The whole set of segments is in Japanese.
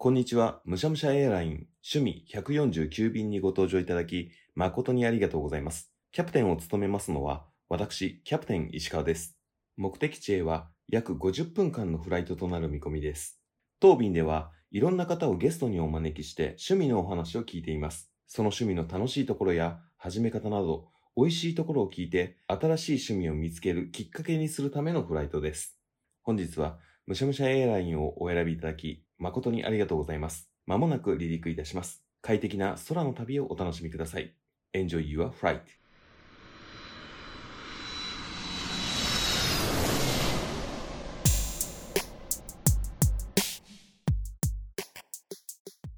こんにちは。むしゃむしゃエアライン趣味149便にご搭乗いただき、誠にありがとうございます。キャプテンを務めますのは、私、キャプテン石川です。目的地へは約50分間のフライトとなる見込みです。当便では、いろんな方をゲストにお招きして趣味のお話を聞いています。その趣味の楽しいところや始め方など、美味しいところを聞いて、新しい趣味を見つけるきっかけにするためのフライトです。本日は、むしゃむしゃエアラインをお選びいただき、誠にありがとうございます。まもなく離陸いたします。快適な空の旅をお楽しみください。Enjoy your flight.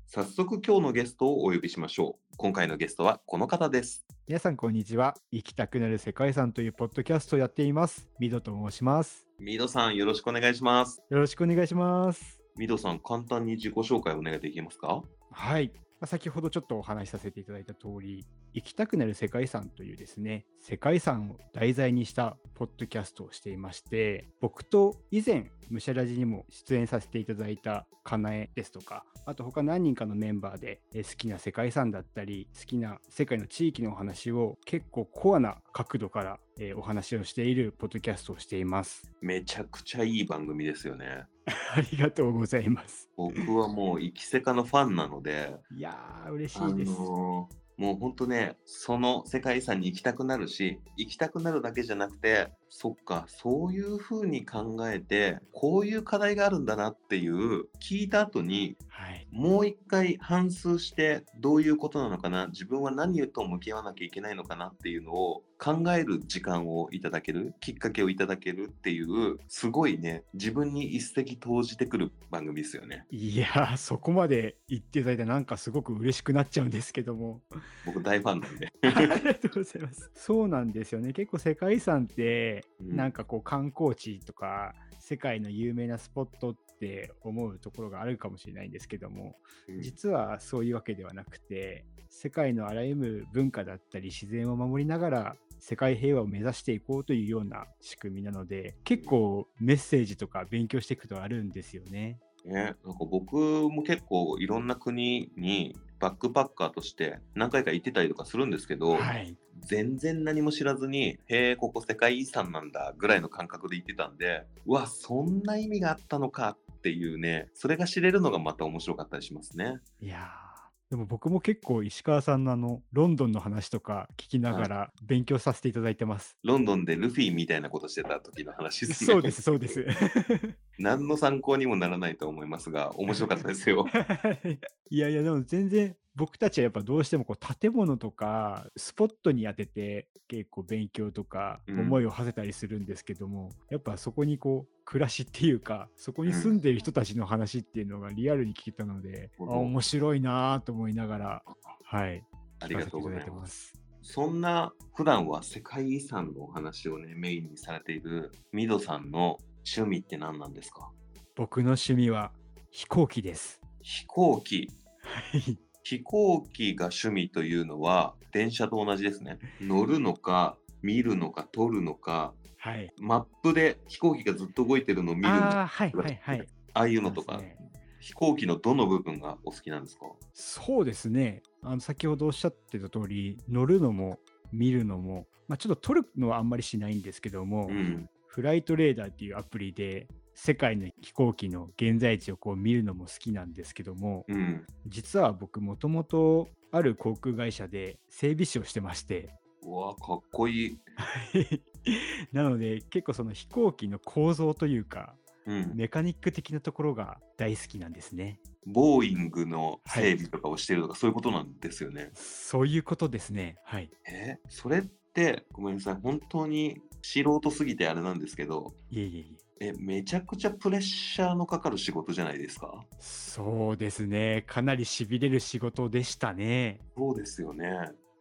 早速今日のゲストをお呼びしましょう。今回のゲストはこの方です。皆さんこんにちは。行きたくなる世界遺産というポッドキャストをやっています。ミドと申します。ミドさんよろしくお願いします。よろしくお願いします。ミドさん簡単に自己紹介お願いできますか？はい。ま先ほどちょっとお話しさせていただいた通り、行きたくなる世界遺産というですね、世界遺産を題材にしたポッドキャストをしていまして、僕と以前、ムシャラジにも出演させていただいたかなえですとか、あと他何人かのメンバーでえー好きな世界遺産だったり、好きな世界の地域のお話を結構コアな角度からえーお話をしているポッドキャストをしています。めちゃくちゃいい番組ですよね。ありがとうございます。僕はもう、生きせかのファンなので、いやー、嬉しあいです。のーもう本当ね、その世界遺産に行きたくなるし、行きたくなるだけじゃなくて、そっか、そういう風に考えて、こういう課題があるんだなっていう、聞いた後に、はい。もう一回反芻して、どういうことなのかな、自分は何と向き合わなきゃいけないのかなっていうのを考える時間をいただける、きっかけをいただけるっていう、すごいね、自分に一石投じてくる番組ですよね。いやー、そこまで言っていただいて、なんかすごく嬉しくなっちゃうんですけども。僕大ファンなんで。ありがとうございます。そうなんですよね。結構世界遺産って、うんなんかこう観光地とか、世界の有名なスポットって思うところがあるかもしれないんですけども、実はそういうわけではなくて、世界のあらゆる文化だったり自然を守りながら、世界平和を目指していこうというような仕組みなので、結構メッセージとか勉強していくとあるんですよね。ね、なんか僕も結構いろんな国にバックパッカーとして何回か行ってたりとかするんですけど、はい。全然何も知らずに、へえ、ここ世界遺産なんだぐらいの感覚で行ってたんで、うわ、そんな意味があったのかっていうね、それが知れるのがまた面白かったりしますね。いやーでも僕も結構石川さんのあのロンドンの話とか聞きながら勉強させていただいてます。ロンドンでルフィみたいなことしてた時の話ですね。そうです、そうです。何の参考にもならないと思いますが、面白かったですよ。いやいや、でも全然僕たちはやっぱどうしてもこう建物とかスポットに当てて結構勉強とかうん思いを馳せたりするんですけども、やっぱそこにこう暮らしっていうかそこに住んでいる人たちの話っていうのがリアルに聞けたので、うんあ面白いなぁと思いながらはいありがとうございま。す。そんな普段は世界遺産のお話をね、メインにされているミドさんの趣味って何なんですか？僕の趣味は飛行機です。飛行機。はい飛行機が趣味というのは電車と同じですね。乗るのか、見るのか、撮るのか、はい。マップで飛行機がずっと動いてるのを見るのああ、はいはいはい。ああいうのとか、ね飛行機のどの部分がお好きなんですか？そうですね。あの先ほどおっしゃってた通り、乗るのも見るのも、まあ、ちょっと撮るのはあんまりしないんですけども、うん。フライトレーダーっていうアプリで世界の飛行機の現在地をこう見るのも好きなんですけども、うん。実は僕もともとある航空会社で整備士をしてまして、うわ、かっこいい。なので結構その飛行機の構造というか、うん。メカニック的なところが大好きなんですね。ボーイングの整備とかをしてるとか、そういうことなんですよね。そういうことですね。はい。え？それって、ごめんなさい、本当に素人すぎてあれなんですけど、いえいえいえ。え、めちゃくちゃプレッシャーのかかる仕事じゃないですか？そうですね。かなりしびれる仕事でしたね。そうですよね。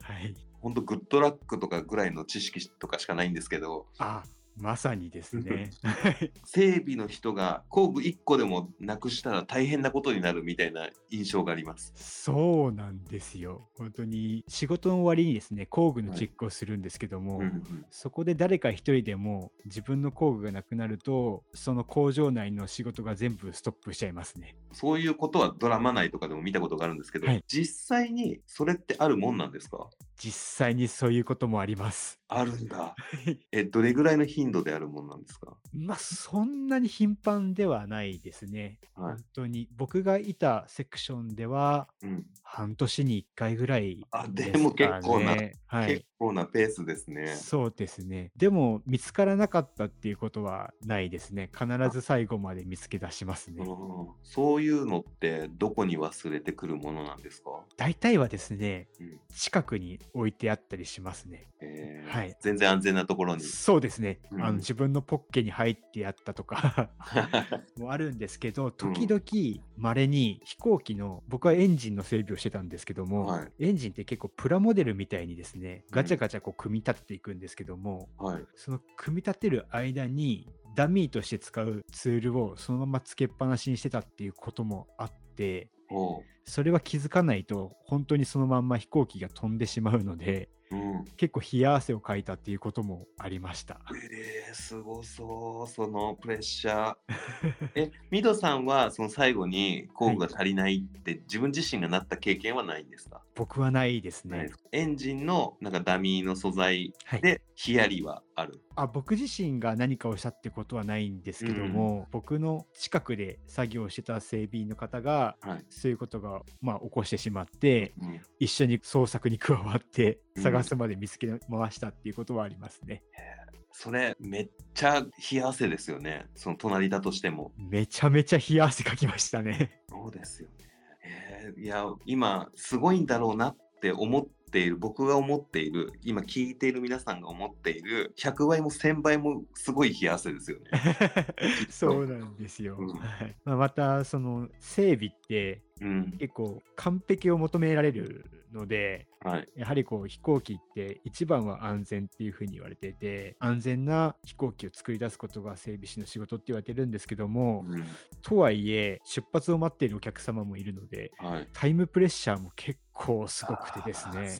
はい。本当グッドラックとかぐらいの知識とかしかないんですけど、あ、まさにですね。整備の人が工具1個でもなくしたら大変なことになるみたいな印象があります。そうなんですよ。本当に仕事の終わりにですね、工具のチェックをするんですけども、うんうんそこで誰か一人でも自分の工具がなくなると、その工場内の仕事が全部ストップしちゃいますね。そういうことはドラマ内とかでも見たことがあるんですけど、はい実際にそれってあるもんなんですか？実際にそういうこともあります。あるんだ。え、どれぐらいの頻度であるもんなんですか？まあ、そんなに頻繁ではないですね。はい本当に僕がいたセクションではうん。半年に1回ぐらいあですでも結か構なねはい結。構なペースですね。そうですね。でも見つからなかったっていうことはないですね。必ず最後まで見つけ出しますね。うんそういうのってどこに忘れてくるものなんですか、大体はですね、うん近くに置いてあったりしますね。えーはい全然安全なところに。そうですね。うんあの自分のポッケに入ってやったとか もあるんですけど、時々稀に飛行機の、僕はエンジンの整備をしてたんですけども、はいエンジンって結構プラモデルみたいにですね、ガチャガチャこう組み立てていくんですけども、はい。その組み立てる間にダミーとして使うツールをそのままつけっぱなしにしてたっていうこともあって、それは気づかないと本当にそのまんま飛行機が飛んでしまうので、うん、結構冷や汗をかいたっていうこともありました。えー、すごそう、そのプレッシャー。え、ミドさんはその最後に工具が足りないって自分自身がなった経験はないんですか、僕はないですねないです。エンジンのなんかダミーの素材はいでヒヤリはある。あ僕自身が何かをしたってことはないんですけども、僕の近くで作業してた整備員の方がはい。そういうことが、まあ、起こしてしまってうん一緒に捜索に加わってうん探すまで見つけ回したっていうことはありますね。それめっちゃ冷や汗ですよね。その隣だとしても。めちゃめちゃ冷や汗かきましたね。そうですよね。えーいや、今、すごいんだろうなって思っている、僕が思っている、今聞いている皆さんが思っている、100倍も1000倍もすごい冷や汗ですよね。そうなんですよ。うんはいまあ、またその整備ってうん。結構完璧を求められるのではい。やはりこう飛行機って一番は安全っていうふうに言われていて安全な飛行機を作り出すことが整備士の仕事って言われてるんですけども、うん。とはいえ出発を待っているお客様もいるのではい。タイムプレッシャーも結構すごくてですね。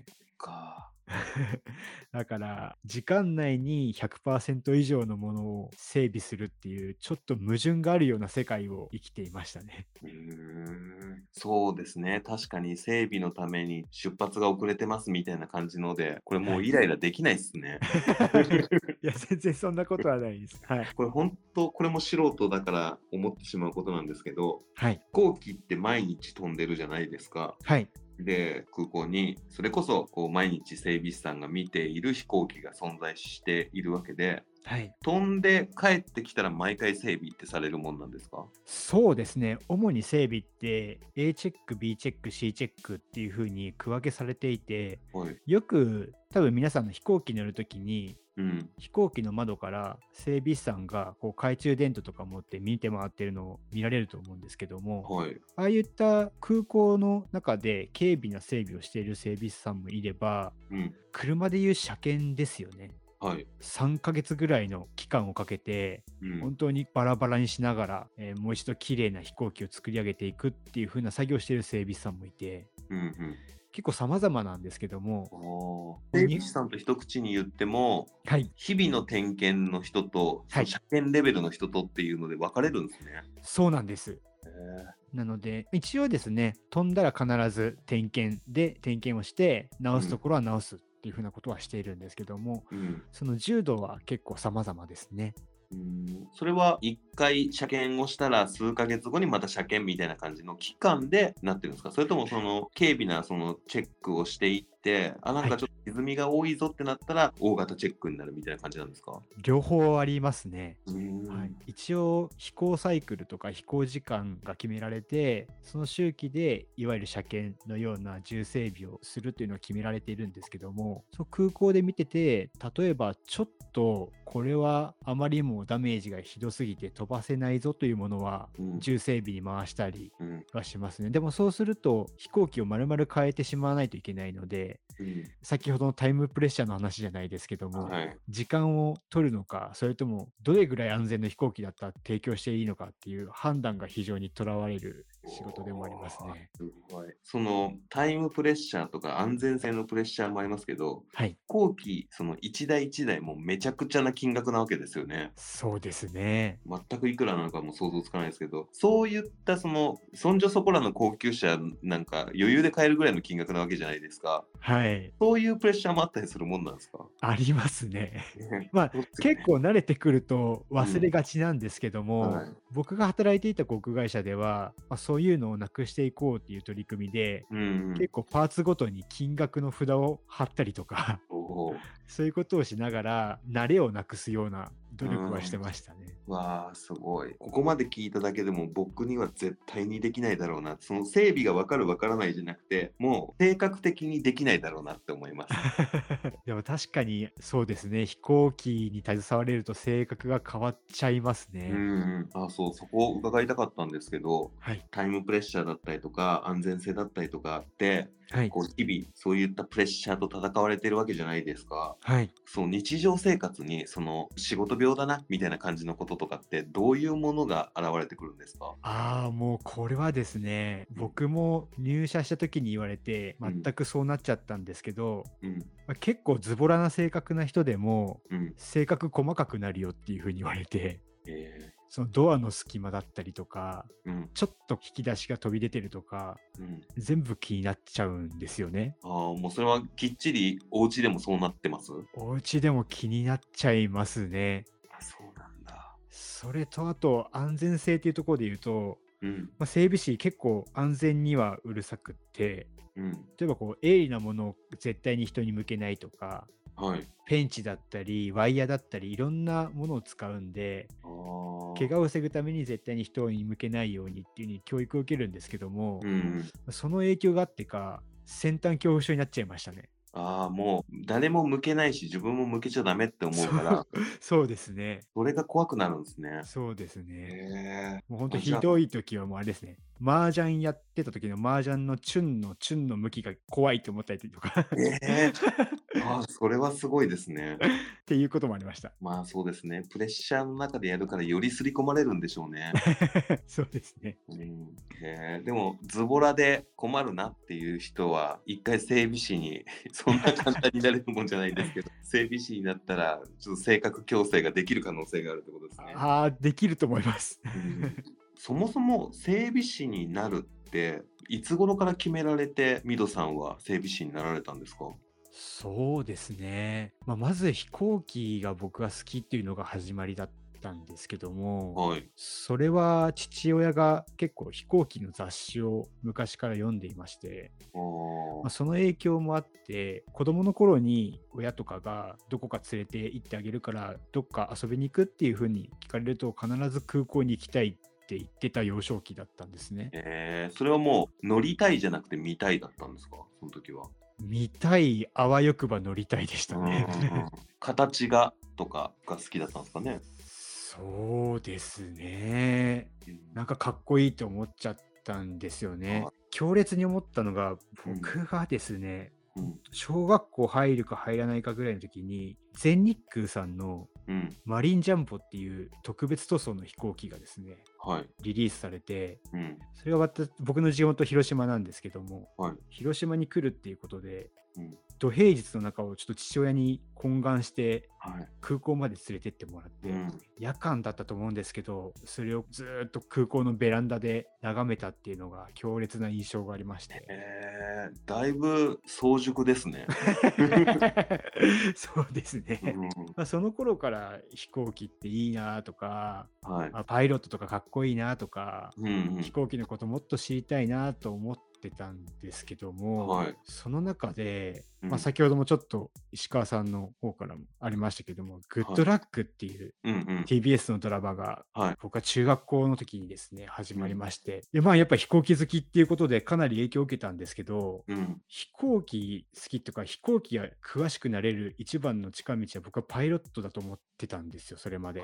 だから時間内に100%以上のものを整備するっていうちょっと矛盾があるような世界を生きていましたね。うーん。そうですね。確かに整備のために出発が遅れてますみたいな感じので、これもうイライラできないっすね。いや全然そんなことはないです。はい。これ本当、これも素人だから思ってしまうことなんですけど、はい。飛行機って毎日飛んでるじゃないですか。はい。で空港にそれこそこう毎日整備士さんが見ている飛行機が存在しているわけではい。飛んで帰ってきたら毎回整備ってされるもんなんですか？そうですね。主に整備って A チェック、B チェック、C チェックっていう風に区分けされていて、はい。よく多分皆さんの飛行機に乗るときにうん。飛行機の窓から整備士さんがこう懐中電灯とか持って見て回ってるのを見られると思うんですけども、はい。ああいった空港の中で軽微な整備をしている整備士さんもいれば、うん。車でいう車検ですよね。はい。3ヶ月ぐらいの期間をかけて、うん。本当にバラバラにしながら、えーもう一度綺麗な飛行機を作り上げていくっていう風な作業をしている整備士さんもいて、うん。うん。結構様々なんですけども、おー整備士さんと一口に言ってもはい、日々の点検の人と、はい車検レベルの人とっていうので分かれるんですね。そうなんです。へなので、一応ですね、飛んだら必ず点検で点検をして、直すところは直すっていう風なことはしているんですけども、ーうん。その重度は結構様々ですね。うん。それは一回車検をしたら数ヶ月後にまた車検みたいな感じの期間でなってるんですか？それともその軽微なそのチェックをしていってあなんかちょっと歪みが多いぞってなったら大型チェックになるみたいな感じなんですか？両方ありますね。うん。はい、一応飛行サイクルとか飛行時間が決められてその周期でいわゆる車検のような重整備をするというのは決められているんですけどもそう空港で見てて例えばちょっとこれはあまりにもダメージがひどすぎて飛ばせないぞというものはうん。重整備に回したりうん。はしますね。でもそうすると飛行機を丸々変えてしまわないといけないので、うん。先ほどのタイムプレッシャーの話じゃないですけども、はい。時間を取るのか、それともどれぐらい安全な飛行機だったら提供していいのかっていう判断が非常にとらわれる仕事でもありますね。そのタイムプレッシャーとか安全性のプレッシャーもありますけど、はい、飛行機その一台一台もめちゃくちゃな金額なわけですよね。そうですね。全くいくらなのかも想像つかないですけど、そういったそのそんじょそこらの高級車なんか余裕で買えるぐらいの金額なわけじゃないですか。はい、そういうプレッシャーもあったりするもんなんですか？ありますね。まあね結構慣れてくると忘れがちなんですけども、はい僕が働いていた航空会社では、まあ、そういうのをなくしていこうっていう取り組みで、うん。結構パーツごとに金額の札を貼ったりとか そういうことをしながら慣れをなくすような努力はしてましたね。わあすごい。ここまで聞いただけでも僕には絶対にできないだろうな。その整備が分かる分からないじゃなくて、もう性格的にできないだろうなって思います。でも確かにそうですね飛行機に携われると性格が変わっちゃいますね。うんうん。あそう、そこを伺いたかったんですけど、はいタイムプレッシャーだったりとか、安全性だったりとかあって、はい。こう日々そういったプレッシャーと戦われてるわけじゃないですか。はい。そう日常生活にその仕事病だなみたいな感じのこととかってどういうものが現れてくるんですか？ああもうこれはですね僕も入社した時に言われてうん。全くそうなっちゃったんですけど、うん。まあ結構ズボラな性格な人でもうん。性格細かくなるよっていうふうに言われて。えそのドアの隙間だったりとかー、うんちょっと引き出しが飛び出てるとかうん。全部気になっちゃうんですよね。ああ、もうそれはきっちりお家でもそうなってます？お家でも気になっちゃいますね。あ、そうなんだ。それとあと安全性っていうところで言うと、うん。まあ、整備士結構安全にはうるさくってうん。例えばこう鋭利なものを絶対に人に向けないとかはい。ペンチだったりワイヤーだったりいろんなものを使うんで。怪我を防ぐために絶対に人に向けないようにっていうに教育を受けるんですけども、うん。その影響があってか先端恐怖症になっちゃいましたね。ああ、もう誰も向けないし自分も向けちゃダメって思うから、そうですね。それが怖くなるんですね。そうですね。もう本当ひどい時はもうあれですね。麻雀やってた時の麻雀のチュンのチュンの向きが怖いと思ったりとかええ ああ、それはすごいですね。っていうこともありました。まあそうですね。プレッシャーの中でやるからより刷り込まれるんでしょうね。そうですね。うん、へえでもズボラで困るなっていう人は一回整備士にそんな簡単になれるもんじゃないんですけど 整備士になったらちょっと性格矯正ができる可能性があるってことですね。ああ、できると思います。うんそもそも整備士になるっていつ頃から決められてミドさんは整備士になられたんですか？そうですね。まあ、まず飛行機が僕が好きっていうのが始まりだったんですけども、はい。それは父親が結構飛行機の雑誌を昔から読んでいまして、まあ、その影響もあって子供の頃に親とかがどこか連れて行ってあげるからどっか遊びに行くっていう風に聞かれると必ず空港に行きたいって言ってた幼少期だったんですね。えー、それはもう乗りたいじゃなくて見たいだったんですか？その時は。見たいあわよくば乗りたいでしたね。うん形がとかが好きだったんですかね？そうですね。なんかかっこいいと思っちゃったんですよねあ。強烈に思ったのがうん僕がですね、うん小学校入るか入らないかぐらいの時に全日空さんのうんマリンジャンボっていう特別塗装の飛行機がですねはい。リリースされてうんそれがまた僕の地元広島なんですけどもはい。広島に来るっていうことでうん土平日の中をちょっと父親に懇願してはい。空港まで連れてってもらって、うん夜間だったと思うんですけどそれをずーっと空港のベランダで眺めたっていうのが強烈な印象がありましてえー、だいぶ早熟ですね。そうですね、うんまあ、その頃から飛行機っていいなとかはい。あパイロットとかかっこいいなとか、うんうん飛行機のこともっと知りたいなと思ってたんですけども、はいその中で、うんまあ、先ほどもちょっと石川さんの方からもありましたけども「グッドラック」っていう。TBS のドラマがはい。僕は中学校の時にですね始まりまして、でまあやっぱ飛行機好きっていうことでかなり影響を受けたんですけどうん。飛行機好きとか飛行機が詳しくなれる一番の近道は僕はパイロットだと思ってたんですよそれまで。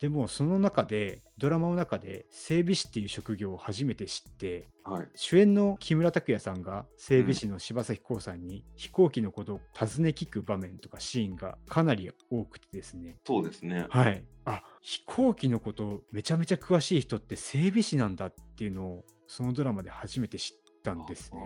でもその中でドラマの中で整備士っていう職業を初めて知ってはい。主演の木村拓哉さんが整備士の柴咲コウさんに飛行機のことを尋ね聞く場面とかシーンがかなり多くてですねそうですね。はいあ飛行機のことめちゃめちゃ詳しい人って整備士なんだっていうのをそのドラマで初めて知ったんですね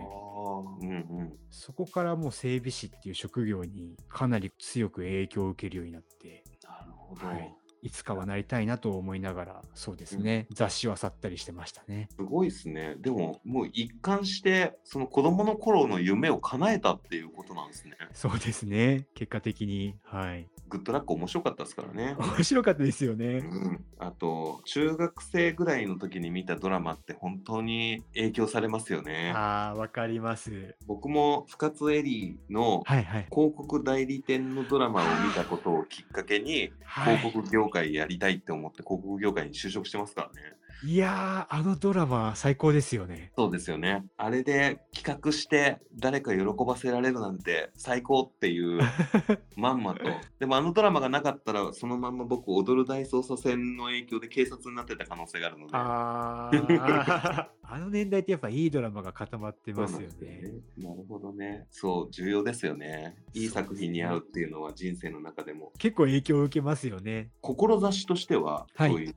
うんうん。そこからもう整備士っていう職業にかなり強く影響を受けるようになってなるほど。はいいつかはなりたいなと思いながらそうですね、雑誌は去ったりしてましたね。すごいですね。でも、もう一貫して、その子供の頃の夢を叶えたっていうことなんですね。そうですね。結果的に。はい。グッドラック面白かったですからね。面白かったですよね。うん、あと中学生ぐらいの時に見たドラマって本当に影響されますよね。あーわかります。僕も深津絵里のはいはい。広告代理店のドラマを見たことをきっかけにはい。広告業界やりたいって思って広告業界に就職してますからね。いやーあのドラマ最高ですよねそうですよね。あれで企画して誰か喜ばせられるなんて最高っていう まんまと。でもあのドラマがなかったらそのまんま僕踊る大捜査線の影響で警察になってた可能性があるので。あー あの年代ってやっぱいいドラマが固まってますよそうなねなるほどね。そう、重要ですよね。いい作品に合うっていうのは人生の中でも。結構影響を受けますよね志としては、はいそういう、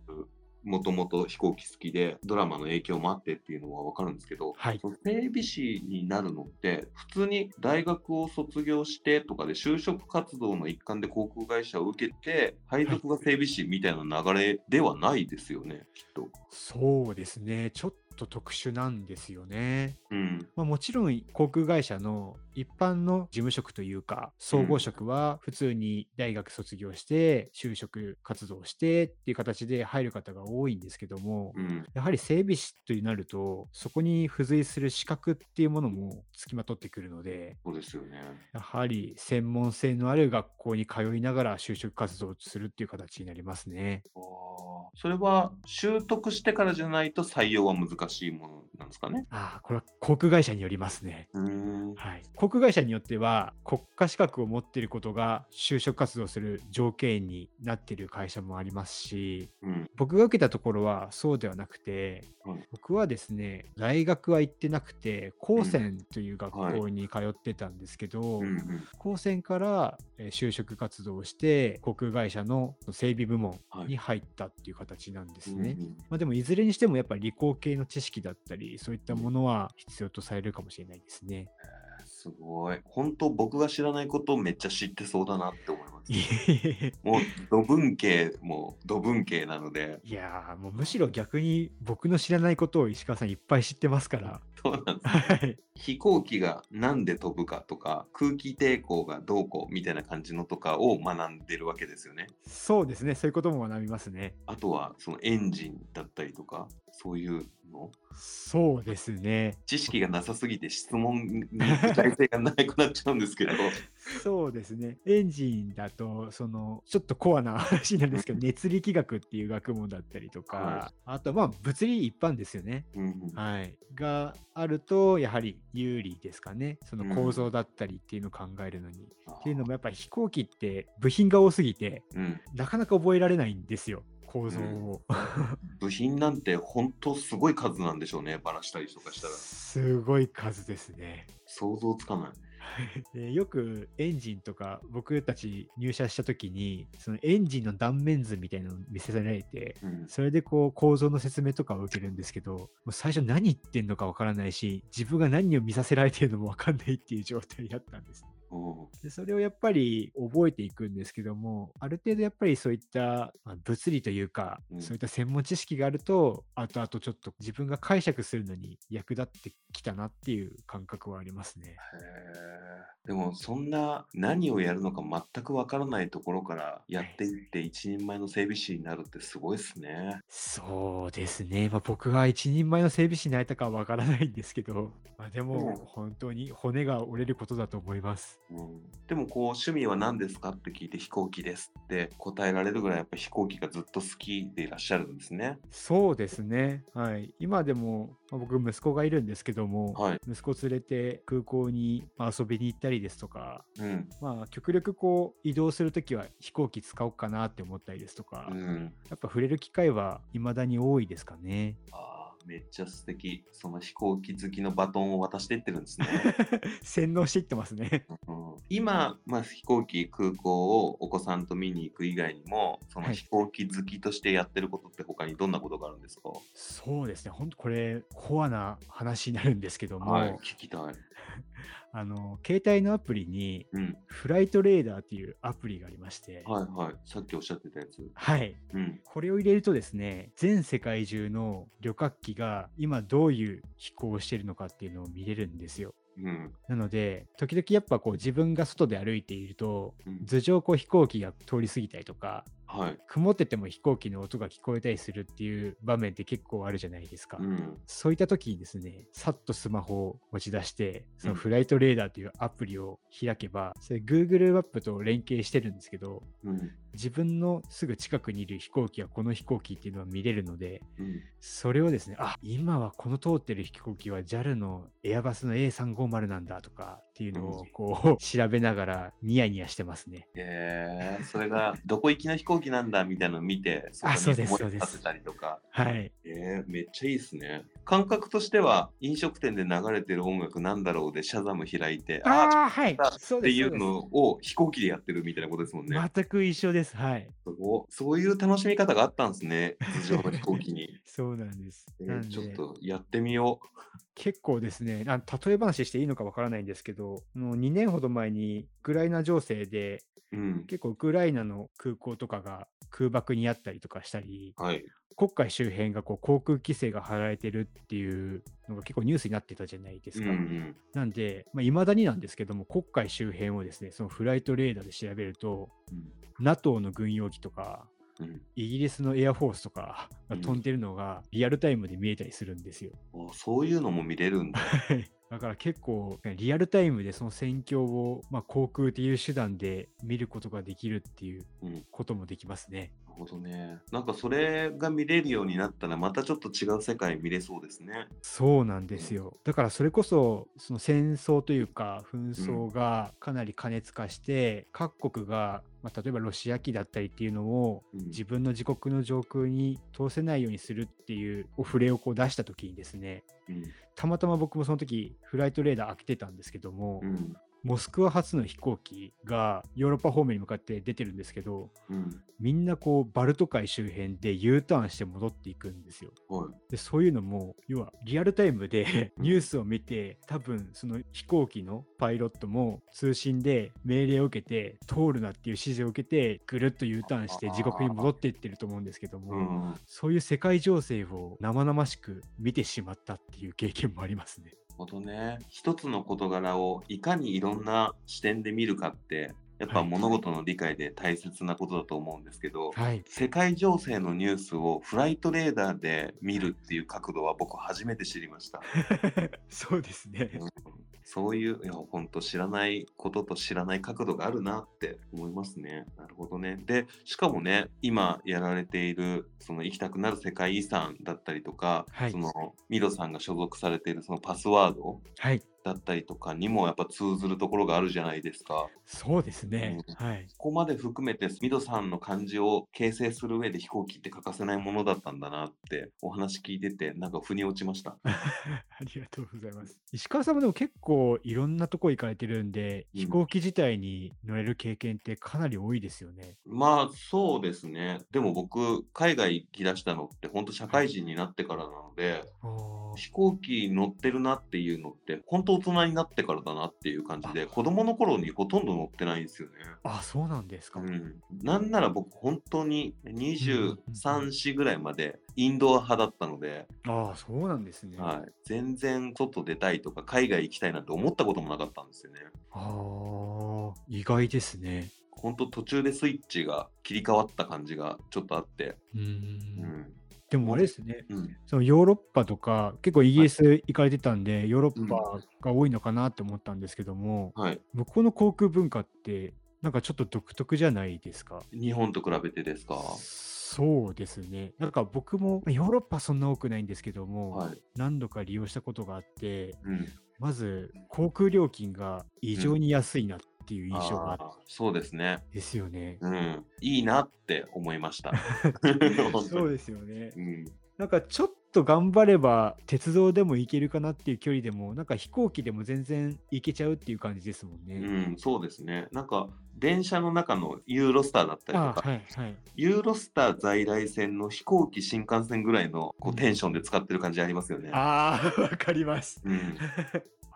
もともと飛行機好きで、ドラマの影響もあってっていうのはわかるんですけど、はい。整備士になるのって、普通に大学を卒業してとかで就職活動の一環で航空会社を受けて、配属が整備士みたいな流れではないですよね、きっと。そうですね。ちょっと特殊なんですよねうん。まあ、もちろん航空会社の一般の事務職というか総合職は普通に大学卒業して就職活動してっていう形で入る方が多いんですけどもうん。やはり整備士となるとそこに付随する資格っていうものもつきまとってくるのでそうですよね。やはり専門性のある学校に通いながら就職活動をするっていう形になりますね。それは習得してからじゃないと採用は難しいものなんですかね。ああこれは航空会社によりますね。はい、航空会社によっては国家資格を持っていることが就職活動する条件になっている会社もありますしうん。僕が受けたところはそうではなくて、はい僕はですね大学は行ってなくて高専という学校に通ってたんですけど、うんうん。高専からえー就職活動をして航空会社の整備部門はいに入ったっていう形なんですね。うんうんまあ、でもいずれにしてもやっぱり理工系の知識だったりそういったものは必要とされるかもしれないですね。すごい。本当僕が知らないことをめっちゃ知ってそうだなって思います。もう土文系も土文系なので、いやーもうむしろ逆に僕の知らないことを石川さんいっぱい知ってますから。そうなんです。はい。飛行機がなんで飛ぶかとか、空気抵抗がどうこうみたいな感じのとかを学んでるわけですよね。そうですね。そういうことも学びますね。あとはそのエンジンだったりとか、そういうの？そうですね。知識がなさすぎて質問に具体性がなくなっちゃうんですけど。そうですね。エンジンだと、その、ちょっとコアな話なんですけど、熱力学っていう学問だったりとか、はあと、まあ、物理一般ですよね。はい。があると、やはり有利ですかね。そのうん構造だったりっていうのを考えるのに。っていうのも、やっぱり飛行機って部品が多すぎて、うん、なかなか覚えられないんですよ。構造を。部品なんて本当すごい数なんでしょうね、ばらしたりとかしたら。すごい数ですね。想像つかない。で よくエンジンとか僕たち入社した時にそのエンジンの断面図みたいなのを見せられてうん、それでこう構造の説明とかを受けるんですけどもう最初何言ってんのかわからないし自分が何を見させられてるのもわかんないっていう状態だったんです。おでそれをやっぱり覚えていくんですけどもある程度やっぱりそういった、まあ物理というか、うんそういった専門知識があると後々ちょっと自分が解釈するのに役立ってきたなっていう感覚はありますね。でもそんな何をやるのか全くわからないところからやっていって一人前の整備士になるってすごいですね。そうですね、まあ、僕が一人前の整備士になれたかはわからないんですけど、まあ、でうんも本当に骨が折れることだと思います。うん、でもこう趣味は何ですかって聞いて飛行機ですって答えられるぐらいやっぱ飛行機がずっと好きでいらっしゃるんですね。そうですね。はい。今でも、まあ僕、息子がいるんですけども、はい。息子連れて空港にまあ遊びに行ったりですとか、うん。まあ、極力こう移動するときは飛行機使おうかなって思ったりですとか、うん。やっぱ触れる機会は未だに多いですかね。ああ、めっちゃ素敵。その飛行機好きのバトンを渡していってるんですね。洗脳していってますね。うん今、まあ、飛行機、空港をお子さんと見に行く以外にも、そのはい飛行機好きとしてやってることって他にどんなことがあるんですか、そうですね。本当これ、コアな話になるんですけども、はい、聞きたい。あの、携帯のアプリに、うん。フライトレーダーっていうアプリがありまして、はいはい。さっきおっしゃってたやつ。はい。うん。これを入れるとですね、全世界中の旅客機が今どういう飛行をしているのかっていうのを見れるんですよ。うん。なので、時々やっぱこう自分が外で歩いていると、うん頭上こう飛行機が通り過ぎたりとか、はい。曇ってても飛行機の音が聞こえたりするっていう場面って結構あるじゃないですか。うん。そういった時にですね、さっとスマホを持ち出して、そのうんフライトレーダーというアプリを開けば、それ Google マップと連携してるんですけど、うん。自分のすぐ近くにいる飛行機はこの飛行機っていうのは見れるので、うん。それをですね、あ、今はこの通ってる飛行機は JAL のエアバスの A350 なんだとかっていうのをこう 調べながらニヤニヤしてますね。へえそれがどこ行きの飛行機なんだみたいなのを見て、そこあそうにですそうです思いさせたりとか。はい。えー、めっちゃいいですね。感覚としては、飲食店で流れてる音楽なんだろうで、シャザム開いて、あああ、はいあ。っていうのを飛行機でやってるみたいなことですもんね。全く一緒です。はい。すそういう楽しみ方があったんですね、頭上の飛行機に。そうなんです。えーちょっとやってみよ結構ですね、あ例え話していいのかわからないんですけど、もう2年ほど前にウクライナ情勢でう。うん。結構ウクライナの空港とかが空爆にあったりとかしたり、はい。国海周辺がこう航空規制が張られてるっていうのが結構ニュースになってたじゃないですうんか。うん。なんで、まあ、未だになんですけども、国海周辺をですね、そのフライトレーダーで調べると、NATO の軍用機とか、うん。イギリスのエアフォースとかが飛んでるのがリアルタイムで見えたりするんですよ。うん、あそういうのも見れるんだ。だから結構リアルタイムでその戦況を、まあ、航空っていう手段で見ることができるっていうこともできますね。ほどね。なんかそれが見れるようになったら、またちょっと違う世界見れそうですね。そうなんですよ。だからそれこそその戦争というか紛争がかなり過熱化して、各国が、まあ、例えばロシア機だったりっていうのをうん自分の自国の上空に通せないようにするっていうお触れをこう出した時にですねうん。たまたま僕もその時フライトレーダー開けてたんですけども、うん。モスクワ発の飛行機がヨーロッパ方面に向かって出てるんですけどうん。みんなこうバルト海周辺で U ターンして戻っていくんですよ。はい。でそういうのも要はリアルタイムでニュースを見て多分その飛行機のパイロットも通信で命令を受けて通るなっていう指示を受けてぐるっと U ターンして地獄に戻っていってると思うんですけども、うん。そういう世界情勢を生々しく見てしまったっていう経験もありますね。ほどね。一つの事柄をいかにいろんな視点で見るかって、やっぱはい物事の理解で大切なことだと思うんですけど、はい。世界情勢のニュースをフライトレーダーで見るっていう角度は僕初めて知りました。そうですね。うんそういう、いや、本当知らないことと知らない角度があるなって思いますね。なるほどね。で、しかもね、今やられている、その行きたくなる世界遺産だったりとか、はいそのミロさんが所属されているそのパスワードはい。だったりとかにもやっぱ通ずるところがあるじゃないですか。そうですね。はい。ここまで含めてミドさんの漢字を形成する上で飛行機って欠かせないものだったんだなってお話聞いててなんか腑に落ちました。ありがとうございます。石川さんもでも結構いろんなとこ行かれてるんで、うん飛行機自体に乗れる経験ってかなり多いですよね。まあそうですね。でも僕海外行き出したのって本当社会人になってからなので飛行機乗ってるなっていうのって本当大人になってからだなっていう感じで子供の頃にほとんど乗ってないんですよね。あ、そうなんですか。うん、なんなら僕本当にうん23、4ぐらいまでインドア派だったので、ああ、そうなんですね。はい、全然外出たいとか海外行きたいなんて思ったこともなかったんですよね。ああ、意外ですね。本当途中でスイッチが切り替わった感じがちょっとあって、うー。うんん、でもあれですね、うん。そのヨーロッパとか、結構イギリス行かれてたんで、ヨーロッパが多いのかなって思ったんですけども、はい。向こうの航空文化って、なんかちょっと独特じゃないですか？日本と比べてですか？そうですね。なんか僕もヨーロッパそんな多くないんですけども、はい。何度か利用したことがあって、うん。まず航空料金が異常に安いなっていう印象があそうですね。ですよね。うん。いいなって思いました。そうですよね。うん。なんかちょっと頑張れば鉄道でも行けるかなっていう距離でもなんか飛行機でも全然行けちゃうっていう感じですもんね。うん、そうですね。なんか、電車の中のユーロスターだったりとか、あはいはい。ユーロスター在来線の飛行機、新幹線ぐらいのこうんうテンションで使ってる感じありますよね。ああ、わかります。うん。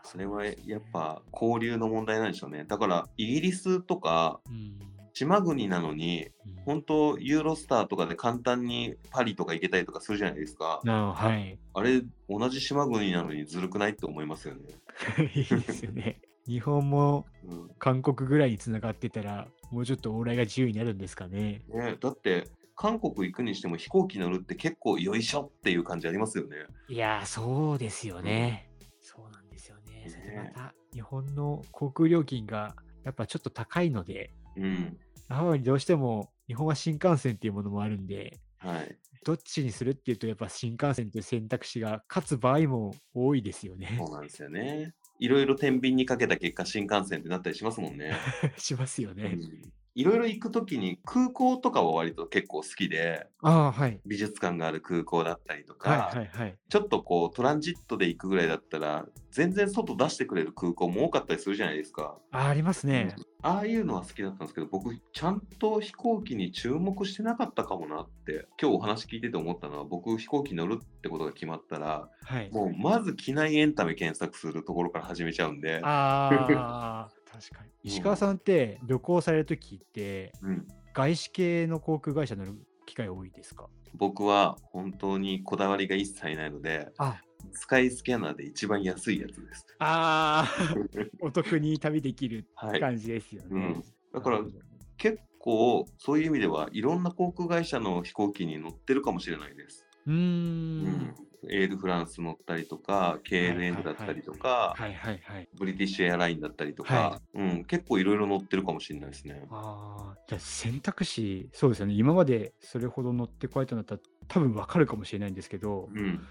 それはやっぱ交流の問題なんでしょうね。だから、イギリスとかうん島国なのに、うん本当ユーロスターとかで簡単にパリとか行けたりとかするじゃないですか。あはい。あれ、同じ島国なのにずるくないって思いますよね。いいですよね。日本もうん韓国ぐらいにつながってたらもうちょっと往来が自由になるんですかね。ね、だって、韓国行くにしても飛行機乗るって結構よいしょっていう感じありますよね。いやー、そうですよね。また日本の航空料金がやっぱちょっと高いので、うん。やはりどうしても日本は新幹線っていうものもあるんで、はい。どっちにするっていうと、やっぱ新幹線という選択肢が勝つ場合も多いですよねそ。うなんですよね。いろいろ天秤にかけた結果、新幹線ってなったりしますもんね。しますよね。うんいろいろ行くときに空港とかは割と結構好きで、はい。美術館がある空港だったりとか、はいはいはい。ちょっとこうトランジットで行くぐらいだったら、全然外出してくれる空港も多かったりするじゃないですか。あありますね。ああいうのは好きだったんですけど、僕、ちゃんと飛行機に注目してなかったかもなって、今日お話聞いてて思ったのは、僕、飛行機乗るってことが決まったら、はい。もうまず機内エンタメ検索するところから始めちゃうんで、確かに。石川さんって旅行されるときって、うん、外資系の航空会社乗る機会多いですか？僕は本当にこだわりが一切ないので、あスカイスキャナーで一番安いやつです。あー、お得に旅できるはい。感じですよね。うん、だから結構そういう意味ではいろんな航空会社の飛行機に乗ってるかもしれないです。うー。うんん、エールフランス乗ったりとか、KNN だったりとか、はいはいはい。ブリティッシュエアラインだったりとか、はうん、結構いろいろ乗ってるかもしれないですね。ああ、じゃあ選択肢、そうですよね。今までそれほど乗ってこられたんだったら多分わかるかもしれないんですけど、うん、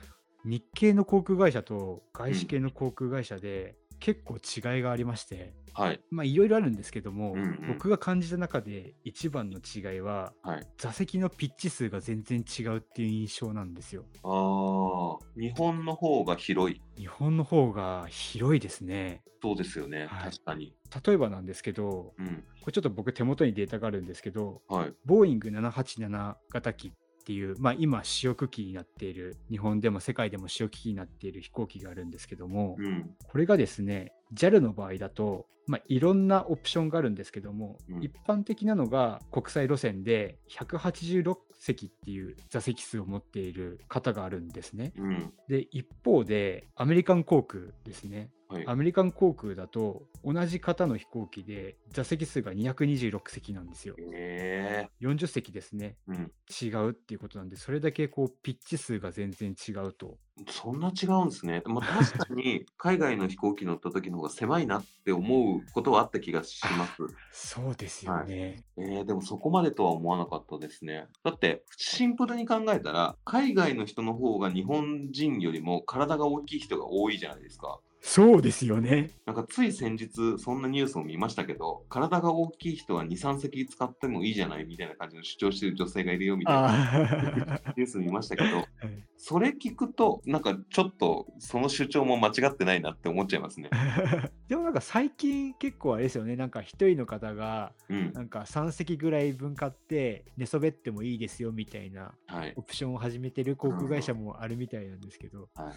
日系の航空会社と外資系の航空会社で結構違いがありまして、はい、まあいろいろあるんですけども、うんうん僕が感じた中で一番の違いははい。座席のピッチ数が全然違うっていう印象なんですよ。ああ、日本の方が広い。日本の方が広いですね。そうですよね、はい確かに。例えばなんですけど、うん、これちょっと僕手元にデータがあるんですけど、はい、ボーイング787型機っていう、まあ、今主力機になっている日本でも世界でも主力機になっている飛行機があるんですけども、うん、これがですね JAL の場合だと、まあ、いろんなオプションがあるんですけども、うん。一般的なのが国際路線で186席っていう座席数を持っている方があるんですね。うん、で一方でアメリカン航空ですねはい。アメリカン航空だと同じ型の飛行機で座席数が226席なんですよ。え40席ですね。えうん。違うっていうことなんで、それだけこうピッチ数が全然違うと。そんな違うんですね。まあ、確かに 海外の飛行機乗った時の方が狭いなって思うことはあった気がします。そうですよね。えー、でもそこまでとは思わなかったですね。だってシンプルに考えたら海外の人の方が日本人よりも体が大きい人が多いじゃないですか。そうですよね。なんかつい先日そんなニュースを見ましたけど体が大きい人は2、3席使ってもいいじゃないみたいな感じの主張してる女性がいるよみたいなあニュース見ましたけどー それ聞くとなんかちょっとその主張も間違ってないなって思っちゃいますね。でもなんか最近結構あれですよね。なんか一人の方がうん。なんか3席ぐらい分買って寝そべってもいいですよみたいなはい。オプションを始めてる航空会社もあるみたいなんですけど。は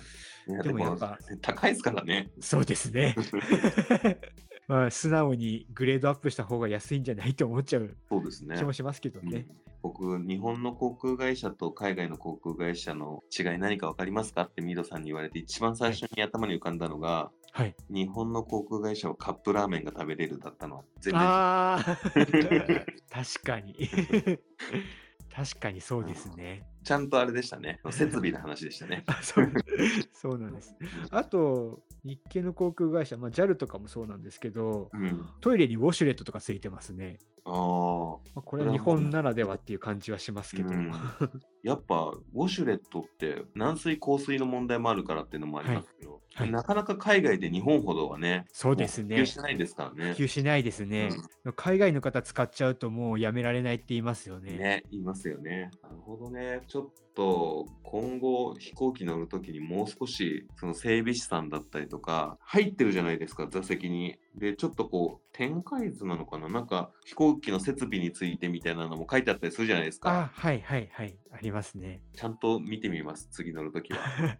い、いやでもやっぱ高いですからね。そうですね。まあ素直にグレードアップした方が安いんじゃないと思っちゃうそうですね。気もしますけどね。うん僕、日本の航空会社と海外の航空会社の違い何か分かりますかってミードさんに言われて一番最初に頭に浮かんだのが、はい。日本の航空会社はカップラーメンが食べれるだったのは全然ああ、確かに。確かにそうですね。ちゃんとあれでしたね。設備の話でしたね。あそうそうなんです。あと、日系の航空会社、まあ、JAL とかもそうなんですけど、うん。トイレにウォシュレットとかついてますね。ああ。まあ、これは日本ならではっていう感じはしますけど。うんやっぱウォシュレットって軟水硬水の問題もあるからっていうのもありますけど、はいなかなか海外で日本ほどはね、そうですねも普及してないですからね。普及しないですね、海外の方使っちゃうともうやめられないって言いますよね。ね、言いますよね。なるほどね。ちょっと今後飛行機乗るときにもう少しその整備士さんだったりとか入ってるじゃないですか座席に。でちょっとこう展開図なのかな？なんか飛行機の設備についてみたいなのも書いてあったりするじゃないですか。あ、はいはいはい。ありますね。ちゃんと見てみます？次乗るときは。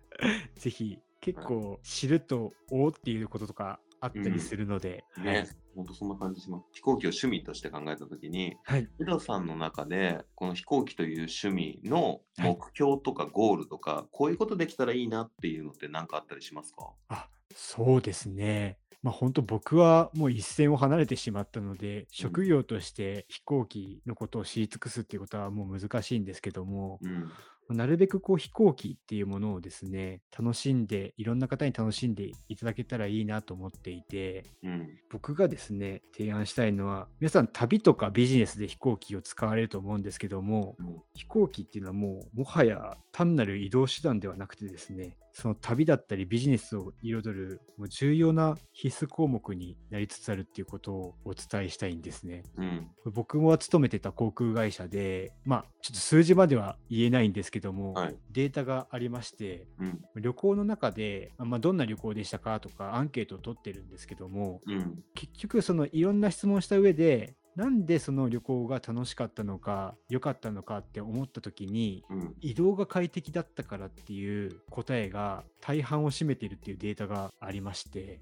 ぜひ、結構知ると、おおっていうこととかあったりするので、はいね、ほんとそんな感じします。飛行機を趣味として考えたときに、はい。ヒロさんの中で、この飛行機という趣味の目標とかゴールとか、こういうことできたらいいなっていうのって何かあったりしますか？あ、そうですね。まあ本当僕はもう一線を離れてしまったので、職業として飛行機のことを知り尽くすっていうことはもう難しいんですけども、うん。なるべくこう飛行機っていうものをですね、楽しんで、いろんな方に楽しんでいただけたらいいなと思っていて、うん。僕がですね、提案したいのは、皆さん旅とかビジネスで飛行機を使われると思うんですけども、うん飛行機っていうのはもうもはや単なる移動手段ではなくてですね、その旅だったりビジネスを彩るもう重要な必須項目になりつつあるっていうことをお伝えしたいんですね。うん。僕も勤めてた航空会社で、まあちょっと数字までは言えないんですけども、はい。データがありまして、うん。旅行の中で、まあ、どんな旅行でしたかとかアンケートを取ってるんですけども、うん。結局そのいろんな質問した上でなんでその旅行が楽しかったのか良かったのかって思った時にうん。移動が快適だったからっていう答えが大半を占めているっていうデータがありまして。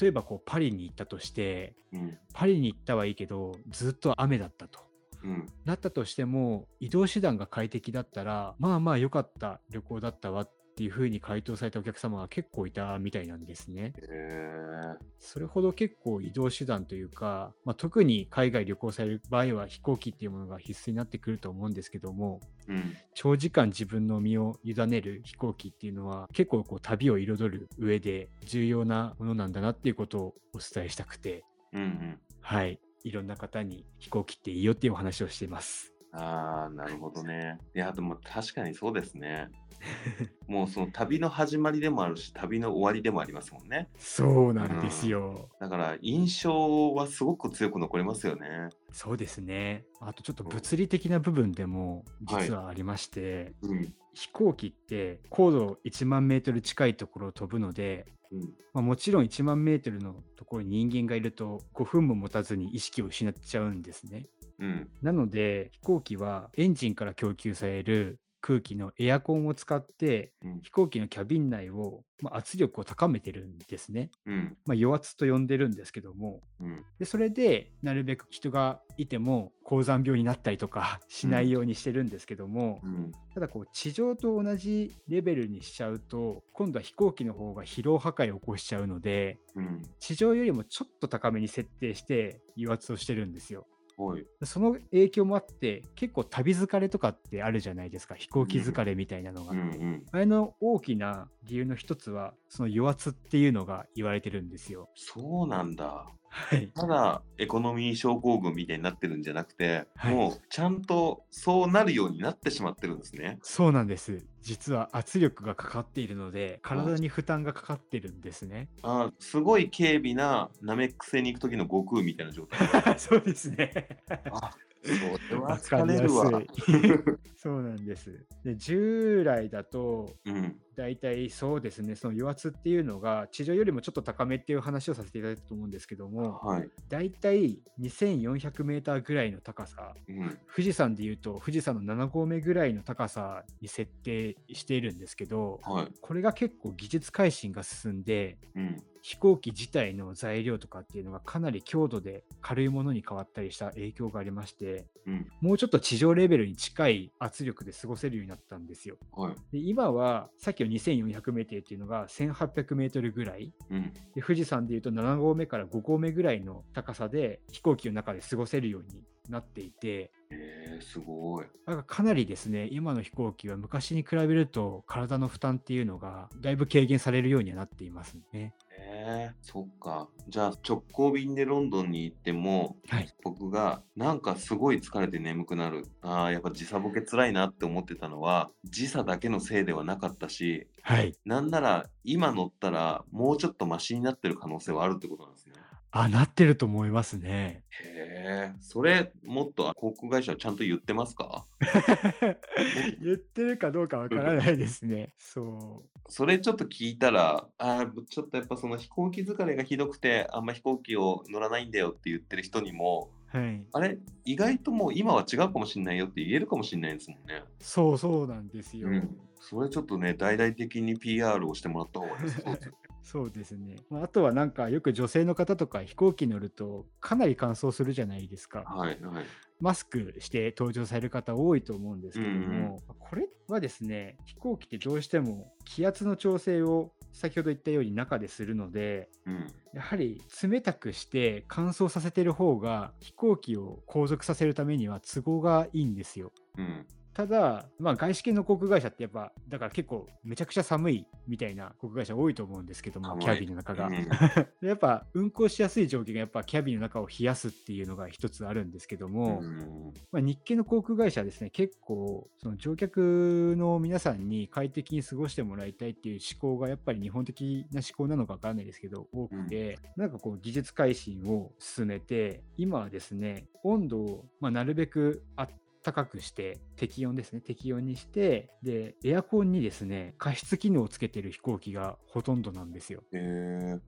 例えばこうパリに行ったとしてうん。パリに行ったはいいけどずっと雨だったと。うん。ななったとしても移動手段が快適だったらまあまあ良かった旅行だったわっていうふうに回答されたお客様が結構いたみたいなんですね。それほど結構移動手段というか、まあ、特に海外旅行される場合は飛行機っていうものが必須になってくると思うんですけどもうん。長時間自分の身を委ねる飛行機っていうのは結構こう旅を彩る上で重要なものなんだなっていうことをお伝えしたくてうん。うん。はいいろんな方に飛行機っていいよっていうお話をしています。ああ、なるほどね。いや、でも確かにそうですね。もうその旅の始まりでもあるし、旅の終わりでもありますもんね。そうなんですよ。だから印象はすごく強く残りますよね。そうですね。あとちょっと物理的な部分でもはい実はありまして、うん。飛行機って高度1万メートル近いところを飛ぶので、うん。まあ、もちろん1万メートルのところに人間がいると5分も持たずに意識を失っちゃうんですね。うん。なので飛行機はエンジンから供給される空気のエアコンを使ってうん。飛行機のキャビン内を、まあ、圧力を高めてるんですね。うん。まあ、余圧と呼んでるんですけどもうん。でそれでなるべく人がいても高山病になったりとか しないようにしてるんですけども、うん。ただこう地上と同じレベルにしちゃうと今度は飛行機の方が疲労破壊を起こしちゃうのでうん。地上よりもちょっと高めに設定して油圧をしてるんですよ。はい。その影響もあって結構旅疲れとかってあるじゃないですか飛行機疲れみたいなのが。うん。うん。あれの大きな理由の一つはその油圧っていうのが言われてるんですよ。そうなんだ。はい、ただエコノミー症候群みたいになってるんじゃなくて、はいもうちゃんとそうなるようになってしまってるんですね。そうなんです実は圧力がかかっているので体に負担がかかってるんですね。あーすごい軽微なナメック星に行く時の悟空みたいな状態。そうですね。あそれは疲れるわ。そうなんです。で従来だとうん。大体そうですねその油圧っていうのが地上よりもちょっと高めっていう話をさせていただいたと思うんですけどもはい。大体2400メーターぐらいの高さうん。富士山でいうと富士山の7合目ぐらいの高さに設定しているんですけどはい。これが結構技術改進が進んでうん。飛行機自体の材料とかっていうのがかなり強度で軽いものに変わったりした影響がありましてうん。もうちょっと地上レベルに近い圧力で過ごせるようになったんですよ。はい。で今はさっきの2400メートルっていうのが1800メートルぐらいうん。で富士山でいうと7合目から5合目ぐらいの高さで飛行機の中で過ごせるようになっていてえー、すごい。だからかなりですね、今の飛行機は昔に比べると体の負担っていうのがだいぶ軽減されるようにはなっていますね。えー、そっか。じゃあ直行便でロンドンに行っても、はい。僕がなんかすごい疲れて眠くなる。ああ、やっぱ時差ボケ辛いなって思ってたのは、時差だけのせいではなかったし、はい。なんなら今乗ったらもうちょっとマシになってる可能性はあるってことなんですね。あ、なってると思いますね。へえ、それもっと航空会社はちゃんと言ってますか？言ってるかどうかわからないですね。そう。それちょっと聞いたら、あーちょっとやっぱその飛行機疲れがひどくて、あんま飛行機を乗らないんだよって言ってる人にも、はい。あれ、意外ともう今は違うかもしれないよって言えるかもしれないですもんね。そうそうなんですよ。うん。それちょっとね、大々的に PR をしてもらった方がいいです。そうですよねそうですね。まああとはなんかよく女性の方とか飛行機乗るとかなり乾燥するじゃないですか。はいはい。マスクして登場される方多いと思うんですけども、うんうんこれはですね、飛行機ってどうしても気圧の調整を先ほど言ったように中でするので、うん。やはり冷たくして乾燥させてる方が飛行機を航続させるためには都合がいいんですよ。うん。ただ、まあ、外資系の航空会社ってやっぱ、だから結構めちゃくちゃ寒いみたいな航空会社多いと思うんですけども、キャビンの中が。うん。やっぱ運航しやすい条件がやっぱキャビンの中を冷やすっていうのが一つあるんですけども、うん。まあ、日系の航空会社はですね、結構その乗客の皆さんに快適に過ごしてもらいたいっていう思考がやっぱり日本的な思考なのかわからないですけど、多くて、なんかこう技術改進を進めて、今はですね、温度をまあなるべくあったかくして、適温ですね、適温にして、で、エアコンにですね、加湿機能をつけてる飛行機がほとんどなんですよ。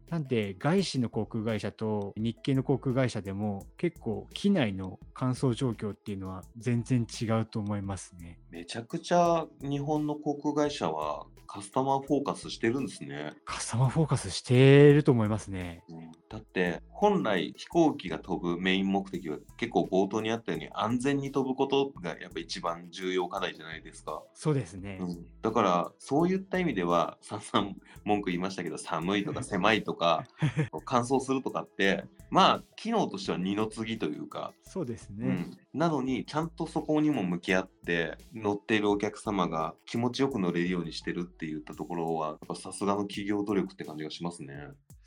なんで、外資の航空会社と日系の航空会社でも結構機内の乾燥状況っていうのは全然違うと思いますね。めちゃくちゃ日本の航空会社はカスタマーフォーカスしてるんですね。カスタマーフォーカスしてると思いますね。だって本来飛行機が飛ぶメイン目的は結構冒頭にあったように安全に飛ぶことがやっぱ一番重要課題じゃないですか。そうですね。うん、だからそういった意味ではさんさん文句言いましたけど寒いとか狭いとか 乾燥するとかってまあ機能としては二の次というか、そうですね。うん、なのにちゃんとそこにも向き合って乗っているお客様が気持ちよく乗れるようにしてるって言ったところはやっぱさすがの企業努力って感じがしますね。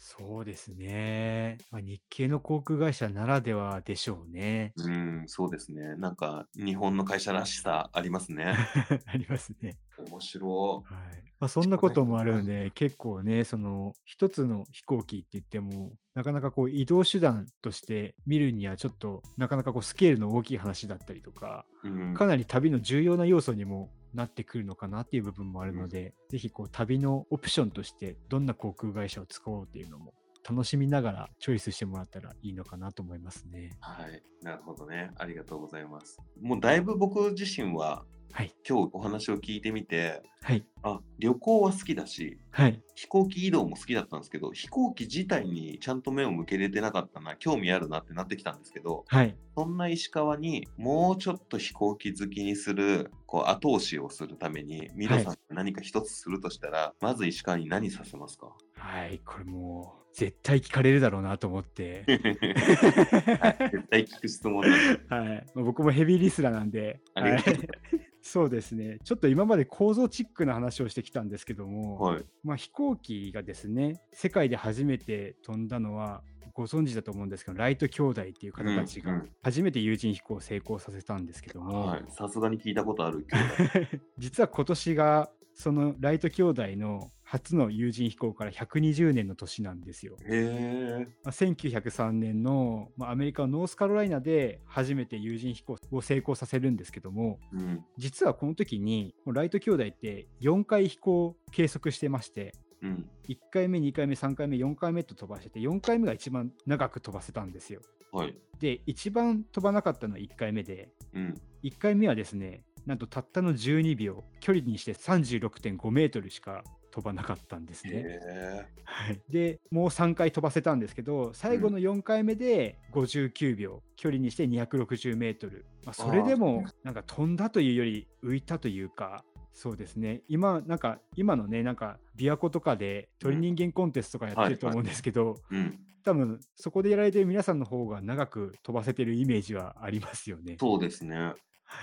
そうですね。まあ、日系の航空会社ならではでしょうね。うん、そうですね。なんか日本の会社らしさありますね。ありますね。面白はいまあ、そんなこともあるので、結構ね、その一つの飛行機って言っても、なかなかこう移動手段として見るにはちょっとなかなかこうスケールの大きい話だったりとか、い。うん、かなり旅の重要な要素にもなってくるのかなっていう部分もあるので、ぜひこう旅のオプションとしてどんな航空会社を使おうっていうのも楽しみながらチョイスしてもらったらいいのかなと思いますね。はい。なるほどね。ありがとうございます。もうだいぶ僕自身ははい。今日お話を聞いてみて、はい。あ、旅行は好きだし、はい。飛行機移動も好きだったんですけど、飛行機自体にちゃんと目を向けれてなかったな、興味あるなってなってきたんですけど、はい。そんな石川にもうちょっと飛行機好きにする、こう後押しをするために、ミロさんが何か一つするとしたら、まず石川に何させますか？はい。これもう絶対聞かれるだろうなと思って。はい絶対聞く質問。はい、まあ僕もヘビーリスラーなんで、ありがとうございはいそうですね、ちょっと今まで構造チックな話をしてきたんですけども、はい。まあ、飛行機がですね、世界で初めて飛んだのは、ご存知だと思うんですけど、ライト兄弟っていう方たちが初めて有人飛行を成功させたんですけども、はい。さすがに聞いたことあるけど。実は今年がそのライト兄弟の初の有人飛行から120年の年なんですよ。へえ。まあ1903年の、まあ、アメリカのノースカロライナで初めて有人飛行を成功させるんですけどもうん。実はこの時にライト兄弟って4回飛行を計測してましてうん。1回目2回目3回目4回目と飛ばしてて4回目が一番長く飛ばせたんですよ。はい。で一番飛ばなかったのは1回目でうん。1回目はですねなんとたったの12秒距離にして36.5メートルしか飛ばなかったんですね。はい、でもう3回飛ばせたんですけど最後の4回目で59秒、距離にして260メートル、まあ、それでもなんか飛んだというより浮いたというかそうですね。今、なんか、今のね、なんか、琵琶湖とかで鳥人間コンテストとかやってると思うんですけど、うん。多分そこでやられてる皆さんの方が長く飛ばせてるイメージはありますよね。そうですね。は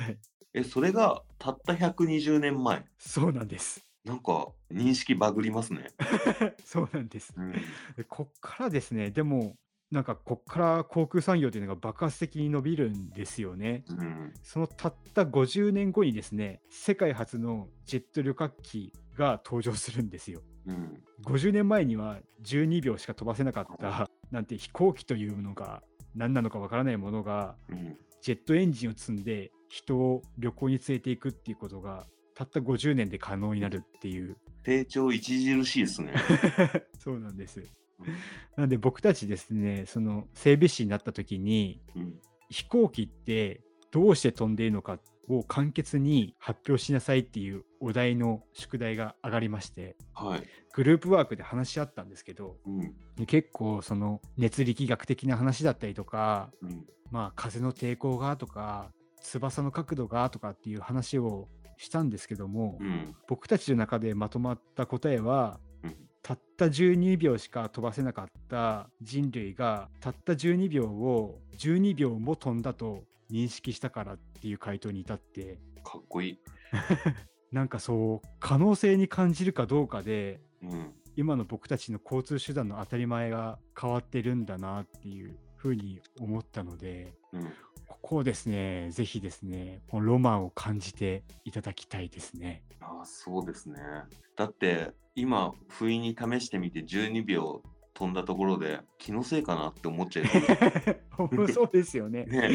い。え、それがたった120年前？そうなんです。なんか認識バグりますね。そうなんです。うん。でこっからですね、でも、なんかこっから航空産業というのが爆発的に伸びるんですよね。うん。そのたった50年後にですね、世界初のジェット旅客機が登場するんですよ。うん。50年前には12秒しか飛ばせなかったなんて飛行機というのが何なのかわからないものがうん。ジェットエンジンを積んで人を旅行に連れていくっていうことがたった50年で可能になるっていう成長著しいですね。そうなんです。なんで僕たちですねその整備士になった時にうん。飛行機ってどうして飛んでいるのかを簡潔に発表しなさいっていうお題の宿題が上がりましてはい。グループワークで話し合ったんですけどうん。で結構その熱力学的な話だったりとかうん。まあ風の抵抗がとか翼の角度がとかっていう話をしたんですけども、うん。僕たちの中でまとまった答えはうん。たった12秒しか飛ばせなかった人類がたった12秒を12秒も飛んだと認識したからっていう回答に至ってかっこいい。なんかそう可能性に感じるかどうかでうん。今の僕たちの交通手段の当たり前が変わってるんだなっていうふうに思ったのでうん。こですねぜひですねこのロマンを感じていただきたいですね。ああ、そうですね。だって、今、不意に試してみて12秒飛んだところで、気のせいかなって思っちゃいそう そうですよね。ね。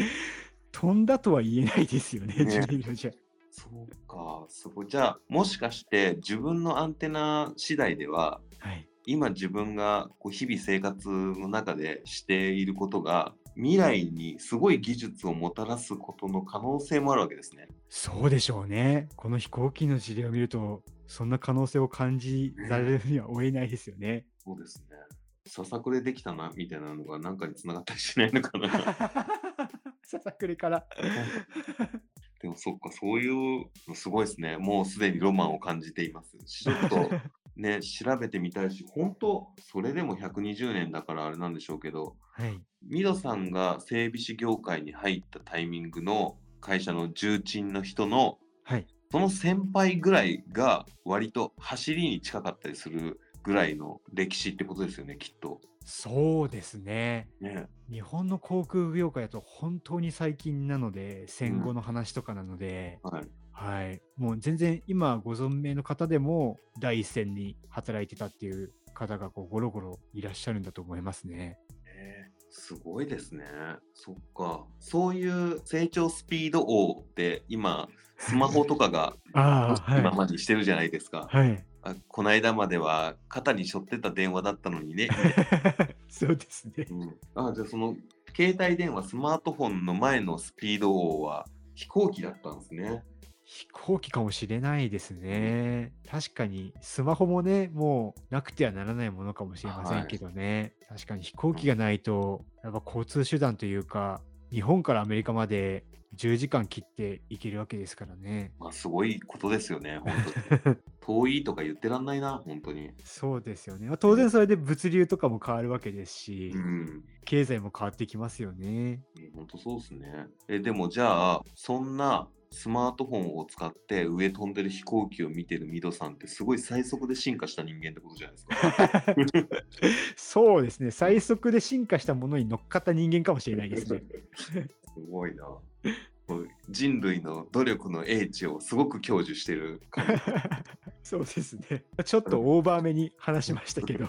飛んだとは言えないですよね、ね12秒じゃ。そうか、すごい。じゃあ、もしかして自分のアンテナ次第では、はい。今自分がこう日々生活の中でしていることが、未来にすごい技術をもたらすことの可能性もあるわけですね。そうでしょうね。この飛行機の事例を見ると、そんな可能性を感じられるには追えないですよね。そうですね。ささくれできたな、みたいなのが何かにつながったりしないのかな。ささくれから。でもそっか、そういうのすごいですね。もうすでにロマンを感じています。ちょっとね、調べてみたいし、本当それでも120年だからあれなんでしょうけど、はい。ミドさんが整備士業界に入ったタイミングの会社の重鎮の人のはい。その先輩ぐらいが割と走りに近かったりするぐらいの歴史ってことですよね、きっと。そうですね。ね。日本の航空業界だと本当に最近なので、戦後の話とかなので、はい。はい。もう全然今ご存命の方でも第一線に働いてたっていう方がこうゴロゴロいらっしゃるんだと思いますね。えーすごいですね。そっか。そういう成長スピード王って今、スマホとかが 今はまにしてるじゃないですか。い。はい。あこの間までは肩に背負ってた電話だったのにね。そうですね。うん、あじゃあその携帯電話、スマートフォンの前のスピード王は飛行機だったんですね。飛行機かもしれないですね。確かにスマホもね、もうなくてはならないものかもしれませんけどね。確かに飛行機がないと、やっぱ交通手段というか、日本からアメリカまで10時間切って行けるわけですからね。まあ、すごいことですよね、本当に。遠いとか言ってらんないな、本当に。そうですよね。まあ当然それで物流とかも変わるわけですし、うん。経済も変わってきますよね。本当そうですね。え、でもじゃあ、そんなスマートフォンを使って上飛んでる飛行機を見てるミドさんってすごい最速で進化した人間ってことじゃないですか。そうですね。最速で進化したものに乗っかった人間かもしれないですね。すごいな。人類の努力の英知をすごく享受してる感じ。そうですね。ちょっとオーバーめに話しましたけど。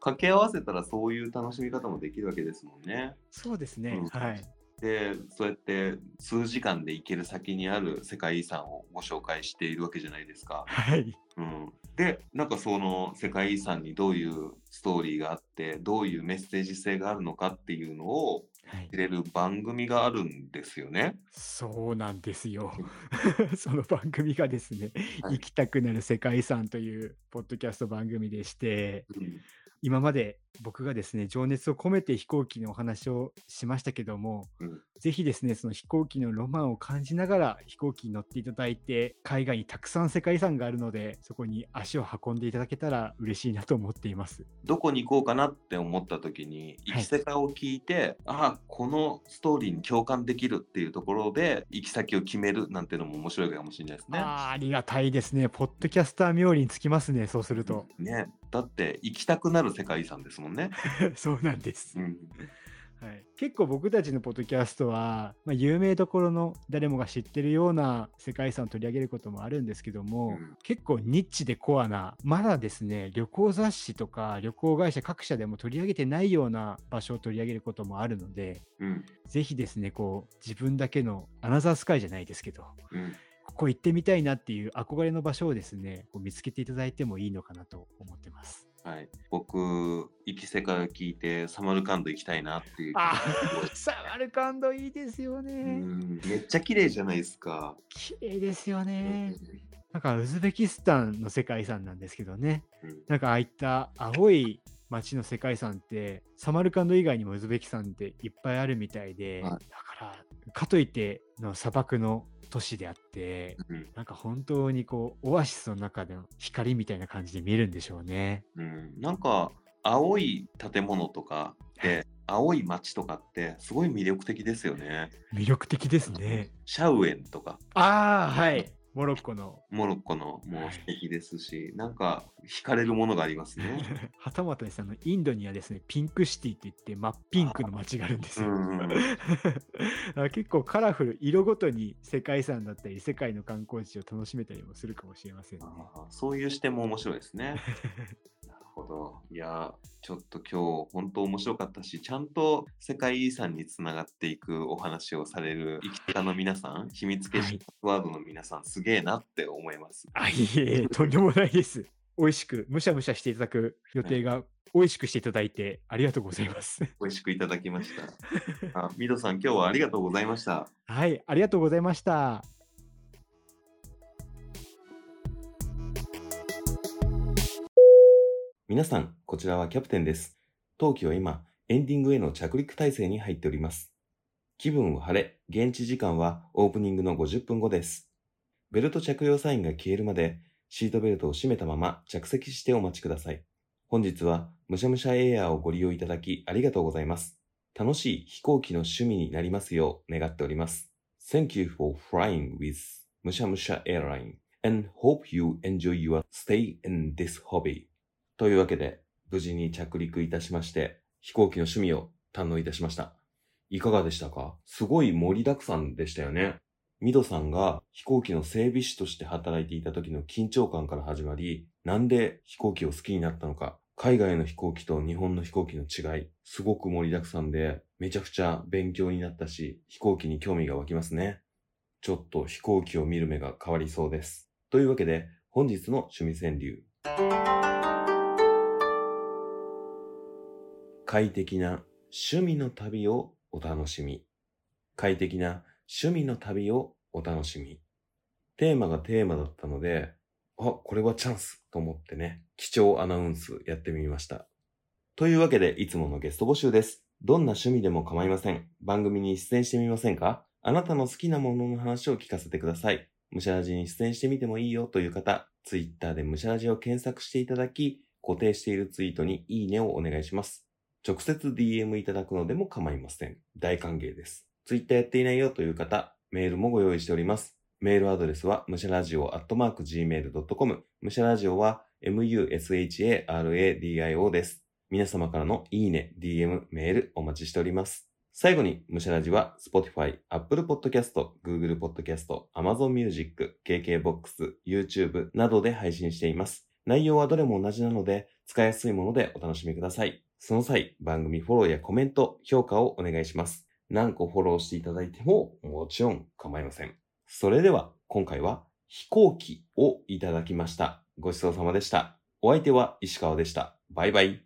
掛け合わせたらそういう楽しみ方もできるわけですもんね。そうですね。うんはい。で、そうやって数時間で行ける先にある世界遺産をご紹介しているわけじゃないですか。はい。うん、で、なんかその世界遺産にどういうストーリーがあって、どういうメッセージ性があるのかっていうのをはい知、れる番組があるんですよね。そうなんですよ。その番組がですね、はい行きたくなる世界遺産というポッドキャスト番組でして、うん今まで僕がですね、情熱を込めて飛行機のお話をしましたけども、うんぜひですね、その飛行機のロマンを感じながら飛行機に乗っていただいて、海外にたくさん世界遺産があるので、そこに足を運んでいただけたら嬉しいなと思っています。どこに行こうかなって思った時に、行き先を聞いて、ああ、このストーリーに共感できるっていうところで、行き先を決めるなんていうのも面白いかもしれないですね。あーありがたいですね。ポッドキャスター冥利につきますね、そうすると。ね、だって行きたくなる世界遺産ですもんね。そうなんです。うん、はい、結構僕たちのポッドキャストは、まあ、有名どころの誰もが知ってるような世界遺産を取り上げることもあるんですけども、うん結構ニッチでコアなまだですね旅行雑誌とか旅行会社各社でも取り上げてないような場所を取り上げることもあるのでうん、ぜひですねこう自分だけのアナザースカイじゃないですけどうん。ここ行ってみたいなっていう憧れの場所をですねこう見つけていただいてもいいのかなと思ってます。はい、僕、行き世界を聞いて、サマルカンド行きたいなっていうあ サマルカンドいいですようね。んめっちゃ綺麗じゃないですか。綺麗ですよね。なんかウズベキスタンの世界遺産なんですけどね。うんなんかああいった青い街の世界遺産ってサマルカンド以外にもウズベキスタンっていっぱいあるみたいで、はいだからかといっての砂漠の都市であってうんなんか本当にこうオアシスの中での光みたいな感じで見えるんでしょうね。うん、なんか青い建物とかで 青い街とかってすごい魅力的ですよね。魅力的ですね。シャウエンとかああはいモロッコの。モロッコのもはいう素敵ですし、なんか惹かれるものがありますね。はたまたですねインドにはですねピンクシティって言って真っピンクの街があるんですよ。結構カラフル色ごとに世界遺産だったり世界の観光地を楽しめたりもするかもしれませんね。そういう視点も面白いですね。ほど。いや、ちょっと今日本当面白かったし、ちゃんと世界遺産につながっていくお話をされる生き方の皆さん、秘密結はい社ワードの皆さん、すげえなって思います。あいえいえとんでもないです。美味しくむしゃむしゃしていただく予定が美味しくしていただいてありがとうございます。美味しくいただきました。あミドさん、今日はありがとうございました。はいありがとうございました。皆さん、こちらはキャプテンです。当機は今、エンディングへの着陸態勢に入っております。気分は晴れ、現地時間はオープニングの50分後です。ベルト着用サインが消えるまで、シートベルトを締めたまま着席してお待ちください。本日は、むしゃむしゃエアーをご利用いただきありがとうございます。楽しい飛行機の趣味になりますよう願っております。Thank you for flying with むしゃむしゃ Airline and hope you enjoy your stay in this hobby. というわけで、無事に着陸いたしまして、飛行機の趣味を堪能いたしました。いかがでしたか？すごい盛りだくさんでしたよね。ミドさんが飛行機の整備士として働いていた時の緊張感から始まり、なんで飛行機を好きになったのか、海外の飛行機と日本の飛行機の違い、すごく盛りだくさんで、めちゃくちゃ勉強になったし、飛行機に興味が湧きますね。ちょっと飛行機を見る目が変わりそうです。というわけで、本日の趣味川柳。快適な趣味の旅をお楽しみ。快適な趣味の旅をお楽しみ。テーマがテーマだったので、あ、これはチャンスと思ってね、貴重アナウンスやってみました。というわけで、いつものゲスト募集です。どんな趣味でも構いません。番組に出演してみませんか？あなたの好きなものの話を聞かせてください。むしゃらじに出演してみてもいいよという方、ツイッターでむしゃらじを検索していただき、固定しているツイートにいいねをお願いします。直接 DM いただくのでも構いません。大歓迎です。ツイッターやっていないよという方、メールもご用意しております。メールアドレスは、むしゃラジオアットマーク gmail.com。むしゃラジオは、musharadio です。皆様からのいいね、DM、メールお待ちしております。最後に、むしゃラジは、Spotify、Apple Podcast、Google Podcast、Amazon Music、KKBOX、YouTube などで配信しています。内容はどれも同じなので、使いやすいものでお楽しみください。その際、番組フォローやコメント、評価をお願いします。何個フォローしていただいても、もちろん構いません。それでは、今回は飛行機をいただきました。ごちそうさまでした。お相手は石川でした。バイバイ。